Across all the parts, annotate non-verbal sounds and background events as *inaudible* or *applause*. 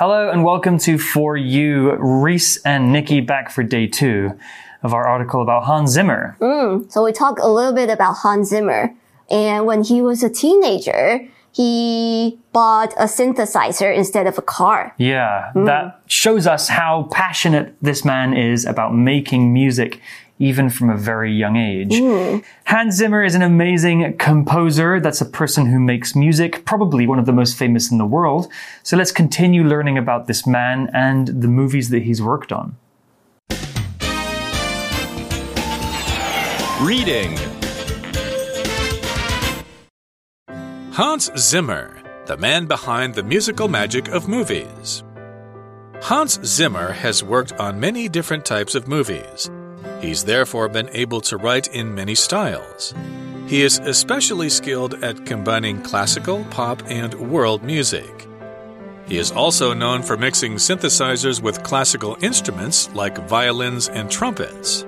Hello and welcome to For You. Reese and Nikki back for day two of our article about Hans Zimmer. Mm, so we talk a little bit about Hans Zimmer. And when he was a teenager, he bought a synthesizer instead of a car. Yeah, mm. that shows us how passionate this man is about making music even from a very young age. Mm. Hans Zimmer is an amazing composer. That's a person who makes music, probably one of the most famous in the world. So let's continue learning about this man and the movies that he's worked on. Reading Hans Zimmer, the man behind the musical magic of movies. Hans Zimmer has worked on many different types of movies. He's therefore been able to write in many styles. He is especially skilled at combining classical, pop, and world music. He is also known for mixing synthesizers with classical instruments like violins and trumpets.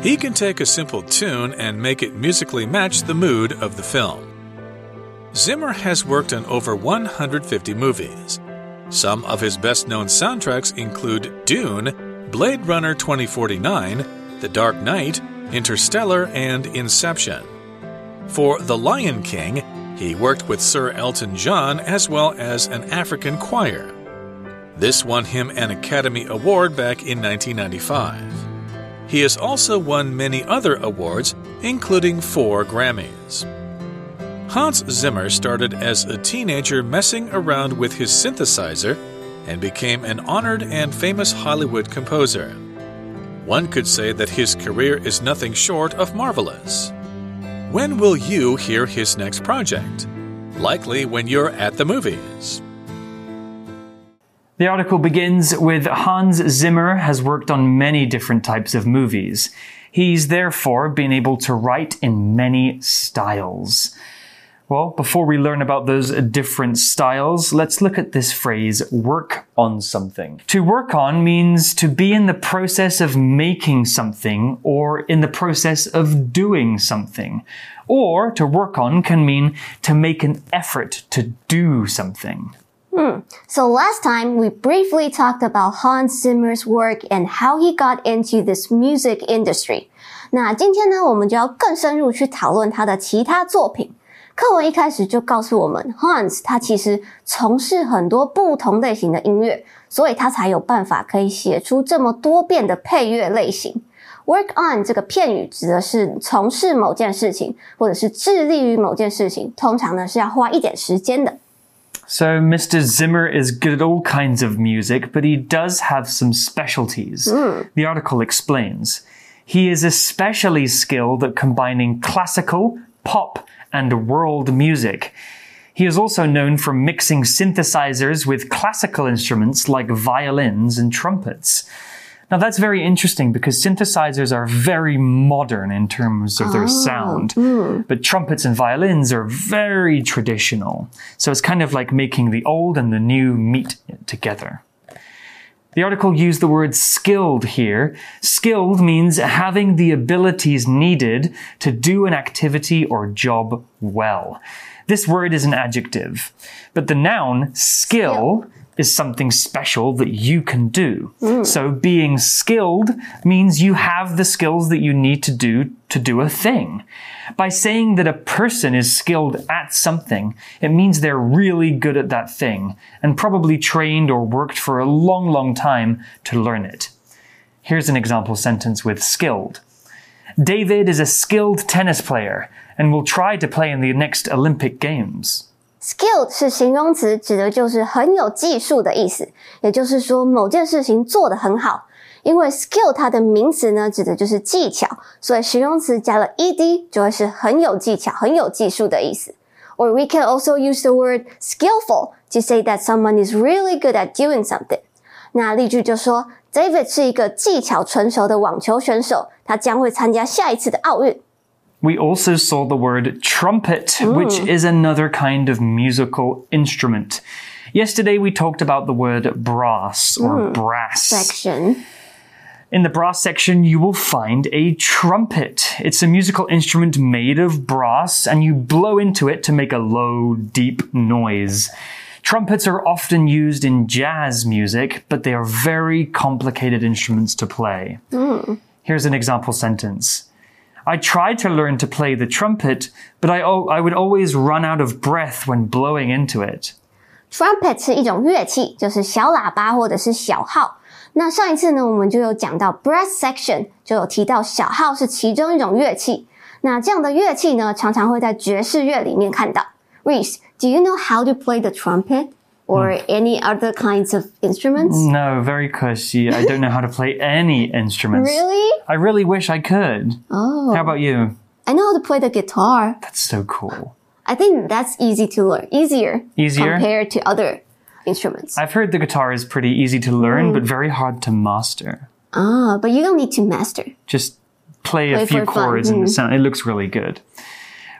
He can take a simple tune and make it musically match the mood of the film. Zimmer has worked on over 150 movies. Some of his best known soundtracks include Dune, Blade Runner 2049, the Dark Knight, Interstellar, and Inception. For The Lion King, he worked with Sir Elton John as well as an African choir. This won him an Academy Award back in 1995. He has also won many other awards, including four Grammys. Hans Zimmer started as a teenager messing around with his synthesizer and became an honored and famous Hollywood composer. One could say that his career is nothing short of marvelous. When will you hear his next project? Likely when you're at the movies. The article begins with Hans Zimmer has worked on many different types of movies. He's therefore been able to write in many styles. Well, before we learn about those different styles, let's look at this phrase, work on something. To work on means to be in the process of making something or in the process of doing something. Or to work on can mean to make an effort to do something. Hmm. So last time we briefly talked about Hans Zimmer's work and how he got into this music industry. 那今天呢，我们就要更深入去讨论他的其他作品。 课文一开始就告诉我们，Hans 他其实从事很多不同类型的音乐，所以他才有办法可以写出这么多变的配乐类型。Work on 这个片语指的是从事某件事情，或者是致力于某件事情，通常呢是要花一点时间的。So Mr. Zimmer is good at all kinds of music, but he does have some specialties. Mm. The article explains. He is especially skilled at combining classical, pop, and world music. He is also known for mixing synthesizers with classical instruments like violins and trumpets. Now that's very interesting because synthesizers are very modern in terms of their oh, sound, mm. but trumpets and violins are very traditional. So it's kind of like making the old and the new meet together. The article used the word skilled here. Skilled means having the abilities needed to do an activity or job well. This word is an adjective, but the noun skill, skill is something special that you can do. Mm. So being skilled means you have the skills that you need to do to do a thing. By saying that a person is skilled at something, it means they're really good at that thing and probably trained or worked for a long, long time to learn it. Here's an example sentence with skilled. David is a skilled tennis player and will try to play in the next Olympic Games. Skilled 是形容词，指的就是很有技术的意思，也就是说某件事情做得很好。因为 skill 它的名词呢，指的就是技巧，所以形容词加了 ed 就会是很有技巧、很有技术的意思。Or we can also use the word skillful to say that someone is really good at doing something。那例句就说，David 是一个技巧纯熟的网球选手，他将会参加下一次的奥运。We also saw the word trumpet, Ooh. which is another kind of musical instrument. Yesterday we talked about the word brass or brass section. In the brass section, you will find a trumpet. It's a musical instrument made of brass, and you blow into it to make a low, deep noise. Trumpets are often used in jazz music, but they are very complicated instruments to play. Here's an example sentence. I tried to learn to play the trumpet, but I, I would always run out of breath when blowing into it. Trumpet 是一种乐器，就是小喇叭或者是小号。那上一次呢，我们就有讲到 brass section，就有提到小号是其中一种乐器。那这样的乐器呢，常常会在爵士乐里面看到。Reese，do you know how to play the trumpet or any other kinds of instruments? No, very cushy. I don't know how to play any instruments. Really? *laughs* I really wish I could. Oh. How about you? I know how to play the guitar. That's so cool. I think that's easy to learn, easier, Easier? compared to other instruments. I've heard the guitar is pretty easy to learn, but very hard to master. ah, but you don't need to master. Just play, a few fun. chords and it, sound, it looks really good.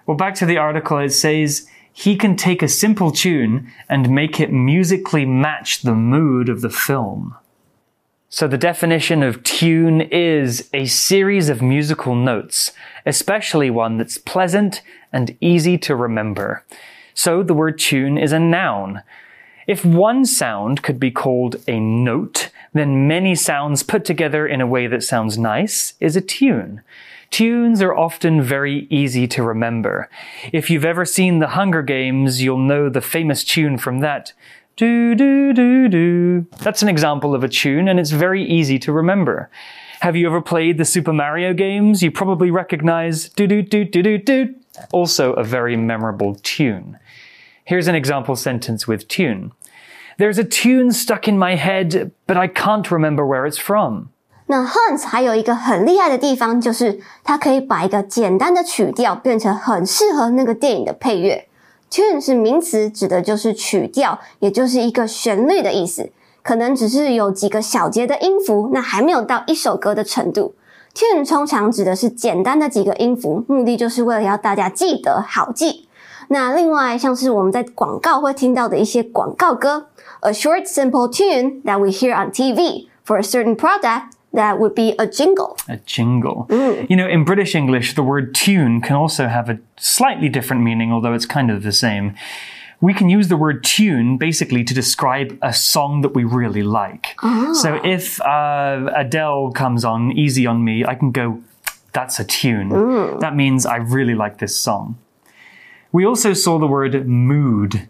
Well, back to the article, it says he can take a simple tune and make it musically match the mood of the film. So, the definition of tune is a series of musical notes, especially one that's pleasant and easy to remember. So, the word tune is a noun. If one sound could be called a note, then many sounds put together in a way that sounds nice is a tune. Tunes are often very easy to remember. If you've ever seen The Hunger Games, you'll know the famous tune from that. Do, do, do, do. That's an example of a tune, and it's very easy to remember. Have you ever played the Super Mario games? You probably recognize do, do, do, do, do, do. Also a very memorable tune. Here's an example sentence with tune. There's a tune stuck in my head, but I can't remember where it's from. 那 Hans 还有一个很厉害的地方，就是它可以把一个简单的曲调变成很适合那个电影的配乐。 Tune 是名词，指的就是曲调，也就是一个旋律的意思。可能只是有几个小节的音符，那还没有到一首歌的程度。Tune 通常指的是简单的几个音符，目的就是为了要大家记得好记。那另外像是我们在广告会听到的一些广告歌，a short simple tune that we hear on TV for a certain product that would be a jingle. A jingle. Mm. You know, in British English, the word tune can also have a slightly different meaning, although it's kind of the same. We can use the word tune basically to describe a song that we really like. Ah. So if uh, Adele comes on Easy on Me, I can go, that's a tune. Mm. That means I really like this song. We also saw the word mood.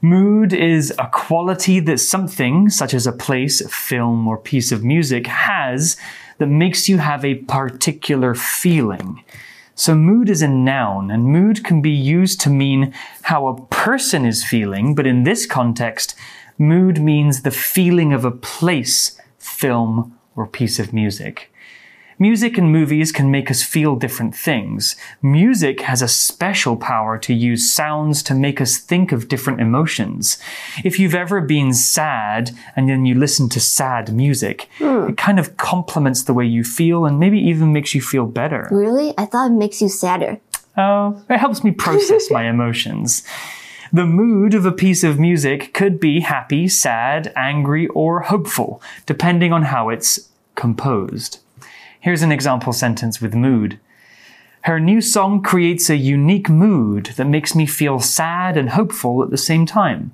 Mood is a quality that something, such as a place, film, or piece of music, has that makes you have a particular feeling. So, mood is a noun, and mood can be used to mean how a person is feeling, but in this context, mood means the feeling of a place, film, or piece of music. Music and movies can make us feel different things. Music has a special power to use sounds to make us think of different emotions. If you've ever been sad and then you listen to sad music, hmm. it kind of complements the way you feel and maybe even makes you feel better. Really? I thought it makes you sadder. Oh, it helps me process my *laughs* emotions. The mood of a piece of music could be happy, sad, angry, or hopeful, depending on how it's composed. Here's an example sentence with mood. Her new song creates a unique mood that makes me feel sad and hopeful at the same time.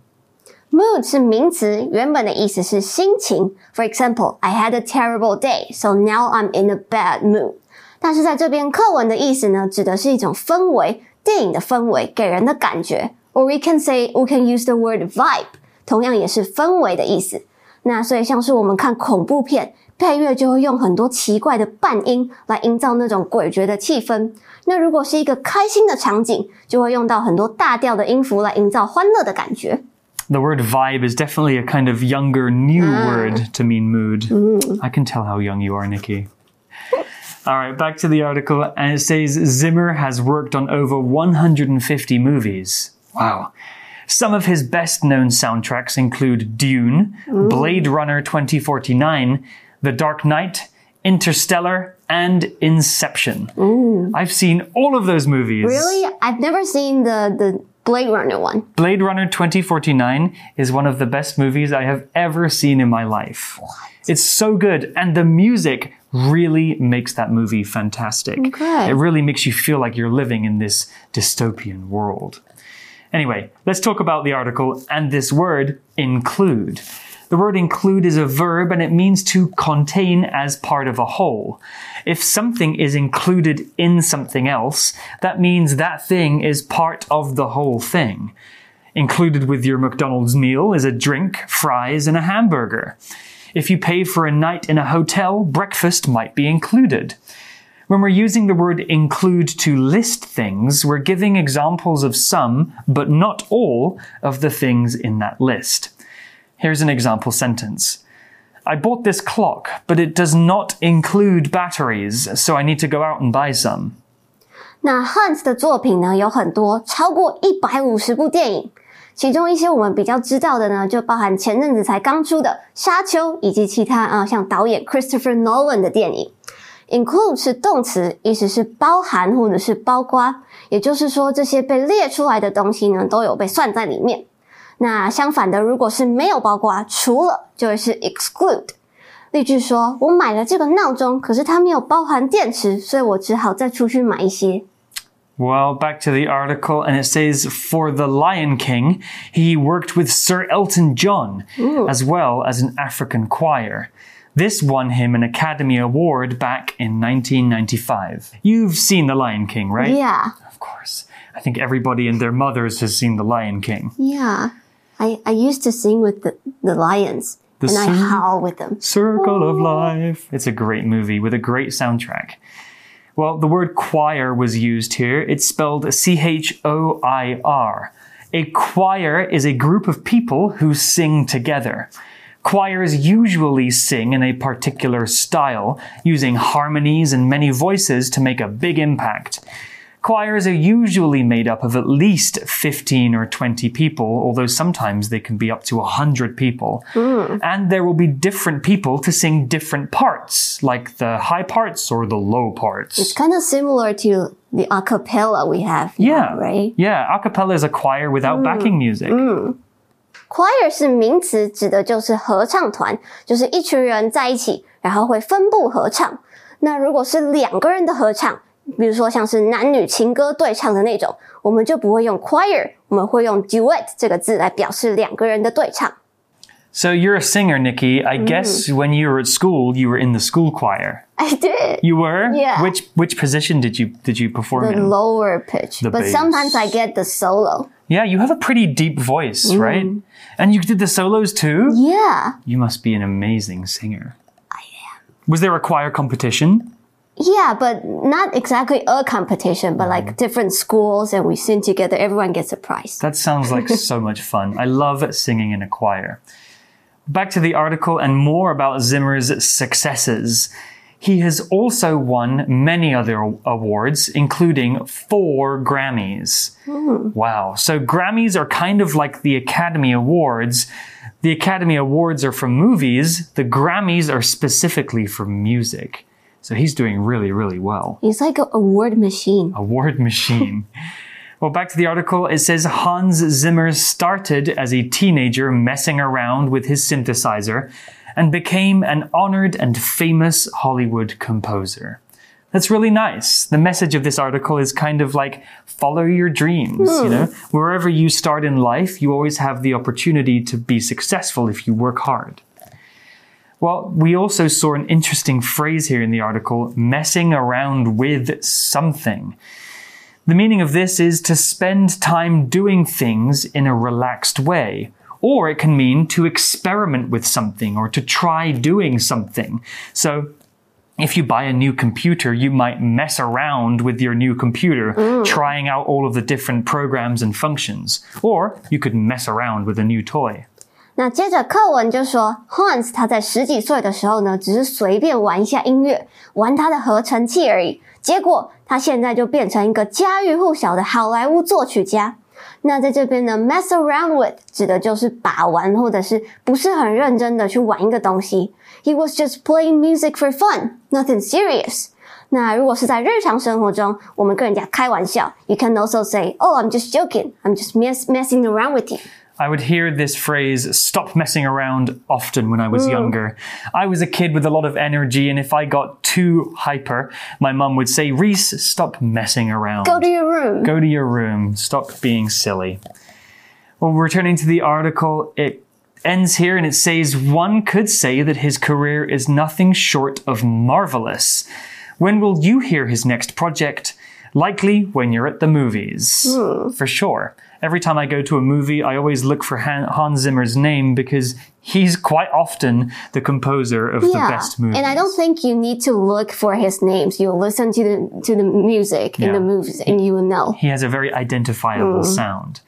Mood 是名词，原本的意思是心情。For example, I had a terrible day, so now I'm in a bad mood. 但是在这边课文的意思呢，指的是一种氛围，电影的氛围给人的感觉。Or we can say we can use the word vibe，同样也是氛围的意思。那所以像是我们看恐怖片， 配乐就会用很多奇怪的半音来营造那种诡谲的气氛。那如果是一个开心的场景，就会用到很多大调的音符来营造欢乐的感觉。 The word vibe is definitely a kind of younger, new word to mean mood. I can tell how young you are, Nikki. All right, back to the article, and it says Zimmer has worked on over 150 movies. Wow. Some of his best known soundtracks include Dune, Blade Runner 2049, the Dark Knight, Interstellar, and Inception. Ooh. I've seen all of those movies. Really? I've never seen the the Blade Runner one. Blade Runner 2049 is one of the best movies I have ever seen in my life. What? It's so good, and the music really makes that movie fantastic. Oh, okay. It really makes you feel like you're living in this dystopian world. Anyway, let's talk about the article and this word include. The word include is a verb and it means to contain as part of a whole. If something is included in something else, that means that thing is part of the whole thing. Included with your McDonald's meal is a drink, fries, and a hamburger. If you pay for a night in a hotel, breakfast might be included. When we're using the word include to list things, we're giving examples of some, but not all, of the things in that list. Here's an example sentence. I bought this clock, but it does not include batteries, so I need to go out and buy some. 那 Hans 的作品呢有很多，超过一百五十部电影，其中一些我们比较知道的呢，就包含前阵子才刚出的《沙丘》，以及其他啊像导演 Christopher Nolan 的电影。Include 是动词，意思是包含或者是包括，也就是说这些被列出来的东西呢都有被算在里面。 那相反的，如果是没有包括，除了就会是 exclude。例句说：“我买了这个闹钟，可是它没有包含电池，所以我只好再出去买一些。” Well, back to the article, and it says for The Lion King, he worked with Sir Elton John, Ooh. as well as an African choir. This won him an Academy Award back in 1995. You've seen The Lion King, right? Yeah, Of course. I think everybody and their mothers has seen The Lion King. yeah. I I used to sing with the the lions, The and I howl with them. Circle of Life. It's a great movie with a great soundtrack. Well, the word choir was used here. It's spelled C H O I R. A choir is a group of people who sing together. Choirs usually sing in a particular style, using harmonies and many voices to make a big impact. Choirs are usually made up of at least 15 or 20 people, although sometimes they can be up to 100 people. And there will be different people to sing different parts, like the high parts or the low parts. It's kind of similar to the a cappella we have. now, yeah, right. Yeah, a cappella is a choir without backing music. Choir 是名词，指的就是合唱团，就是一群人在一起，然后会分部合唱。那如果是两个人的合唱， 比如说像是男女情歌对唱的那种，我们就不会用 choir，我们会用 duet 这个字来表示两个人的对唱。 So you're a singer, Nikki. I guess when you were at school, you were in the school choir. I did You were? Yeah. Which which position did you did you perform the in? lower pitch, The but bass. sometimes I get the solo. Yeah, you have a pretty deep voice, right? And you did the solos too? Yeah, You must be an amazing singer. I am. Was there a choir competition? Yeah, but not exactly a competition, but like mm. different schools, and we sing together. Everyone gets a prize. That sounds like *laughs* so much fun. I love singing in a choir. Back to the article and more about Zimmer's successes. He has also won many other awards, including four Grammys. Hmm. Wow. So Grammys are kind of like the Academy Awards. The Academy Awards are for movies. The Grammys are specifically for music. So he's doing really, really well He's like a award machine. award machine. *laughs* well, back to the article. It says Hans Zimmer started as a teenager messing around with his synthesizer and became an honored and famous Hollywood composer. That's really nice. The message of this article is kind of like follow your dreams, you hmm. know? Wherever you start in life, you always have the opportunity to be successful if you work hard. Well, we also saw an interesting phrase here in the article messing around with something. The meaning of this is to spend time doing things in a relaxed way. Or it can mean to experiment with something or to try doing something. So, if you buy a new computer, you might mess around with your new computer, trying out all of the different programs and functions. Or you could mess around with a new toy. 那接着课文就说，Hans 他在十几岁的时候呢，只是随便玩一下音乐，玩他的合成器而已。结果他现在就变成一个家喻户晓的好莱坞作曲家。那在这边呢，mess around with 指的就是把玩，或者是不是很认真的去玩一个东西。He was just playing music for fun, nothing serious. 那如果是在日常生活中，我们跟人家开玩笑，you can also say, "Oh, I'm just joking. I'm just mess messing around with you." I would hear this phrase, stop messing around, often when I was younger. I was a kid with a lot of energy, and if I got too hyper, my mum would say, Reese, stop messing around. Go to your room. Go to your room. Stop being silly. Well, returning to the article, it ends here and it says one could say that his career is nothing short of marvelous. When will you hear his next project? Likely when you're at the movies. Hmm. For sure. Every time I go to a movie, I always look for Han- Hans Zimmer's name because he's quite often the composer of the best movies. And I don't think you need to look for his names. You listen to the to the music in the movies and you will know. He has a very identifiable hmm. sound.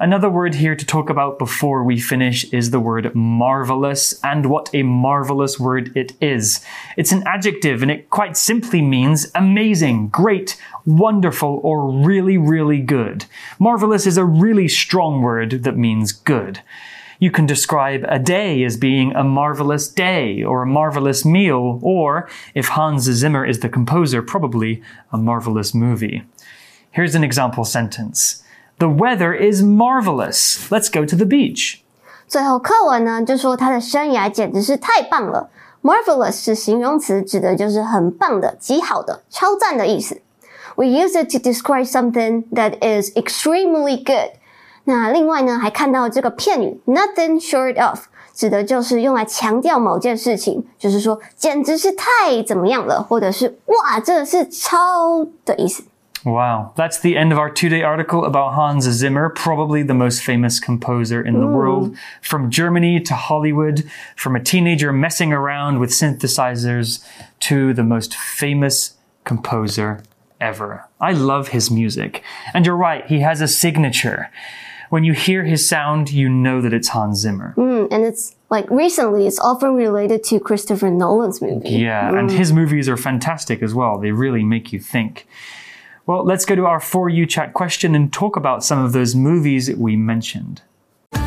Another word here to talk about before we finish is the word marvelous, and what a marvelous word it is. It's an adjective, and it quite simply means amazing, great, wonderful, or really, really good. Marvelous is a really strong word that means good. You can describe a day as being a marvelous day or a marvelous meal, or, if Hans Zimmer is the composer, probably a marvelous movie. Here's an example sentence The weather is marvelous. Let's go to the beach. 最后课文呢就说他的生涯简直是太棒了。Marvelous 是形容词，指的就是很棒的、极好的、超赞的意思。We use it to describe something that is extremely good。那另外呢，还看到这个片语 nothing short of，指的就是用来强调某件事情，就是说简直是太怎么样了，或者是哇，这是超的意思。Wow, that's the end of our two day article about Hans Zimmer, probably the most famous composer in the world. From Germany to Hollywood, from a teenager messing around with synthesizers to the most famous composer ever. I love his music. And you're right, he has a signature. When you hear his sound, you know that it's Hans Zimmer. Mm, and it's like recently, it's often related to Christopher Nolan's movie. Yeah, and his movies are fantastic as well. They really make you think. Well, let's go to our For You chat question and talk about some of those movies we mentioned. For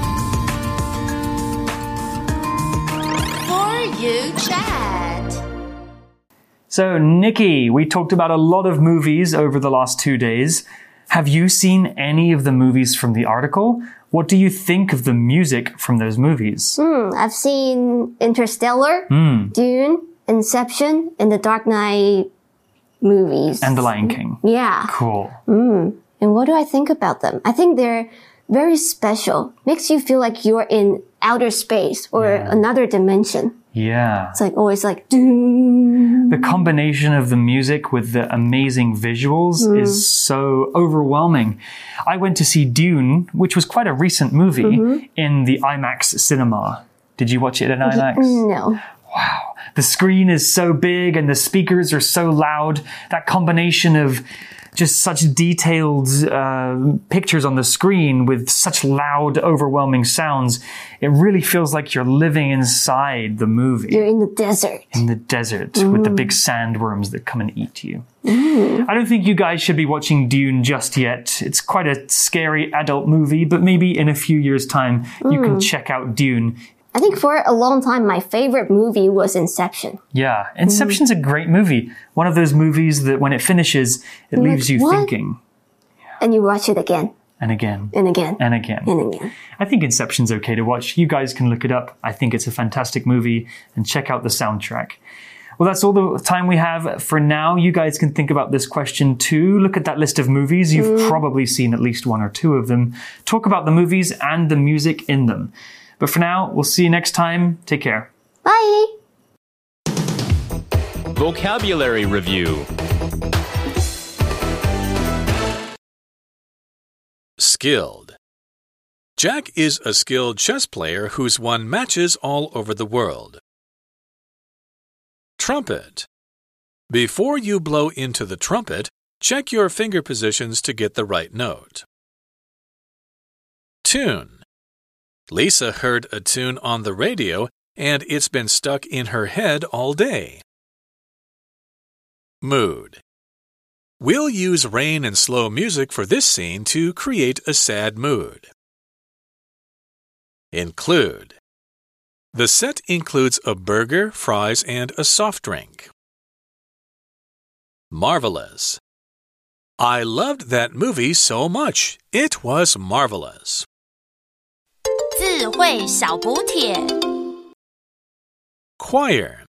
you chat. So, Nikki, we talked about a lot of movies over the last two days. Have you seen any of the movies from the article? What do you think of the music from those movies? Hmm, I've seen Interstellar, Hmm. Dune, Inception, and the Dark Knight movies. And The Lion King. yeah. Cool. Mm. And what do I think about them? I think they're very special. Makes you feel like you're in outer space or another dimension. Yeah. It's like always like doom. The combination of the music with the amazing visuals mm. is so overwhelming. I went to see Dune, which was quite a recent movie, mm-hmm. in the IMAX cinema. Did you watch it in IMAX? No. Wow. The screen is so big and the speakers are so loud. That combination of just such detailed uh, pictures on the screen with such loud, overwhelming sounds, it really feels like you're living inside the movie You're in the desert. in the desert with the big mm. sandworms that come and eat you. Mm. I don't think you guys should be watching Dune just yet. It's quite a scary adult movie, but maybe in a few years' time you can mm. check out Dune. I think for a long time, my favorite movie was Inception. Yeah, mm-hmm. Inception's a great movie. One of those movies that when it finishes, it leaves you "What?" thinking. And you watch it again And again. and again And again. and again. I think Inception's okay to watch. You guys can look it up. I think it's a fantastic movie and check out the soundtrack. Well, that's all the time we have for now. You guys can think about this question too. Look at that list of movies. You've mm-hmm. probably seen at least one or two of them. Talk about the movies and the music in them. But for now, we'll see you next time. Take care. Bye! Vocabulary Review Skilled. Jack is a skilled chess player who's won matches all over the world. Trumpet. Before you blow into the trumpet, check your finger positions to get the right note. Tune. Lisa heard a tune on the radio and it's been stuck in her head all day. Mood. We'll use rain and slow music for this scene to create a sad mood. Include. The set includes a burger, fries, and a soft drink. Marvelous. I loved that movie so much. It was marvelous. 智慧小补帖。Choir.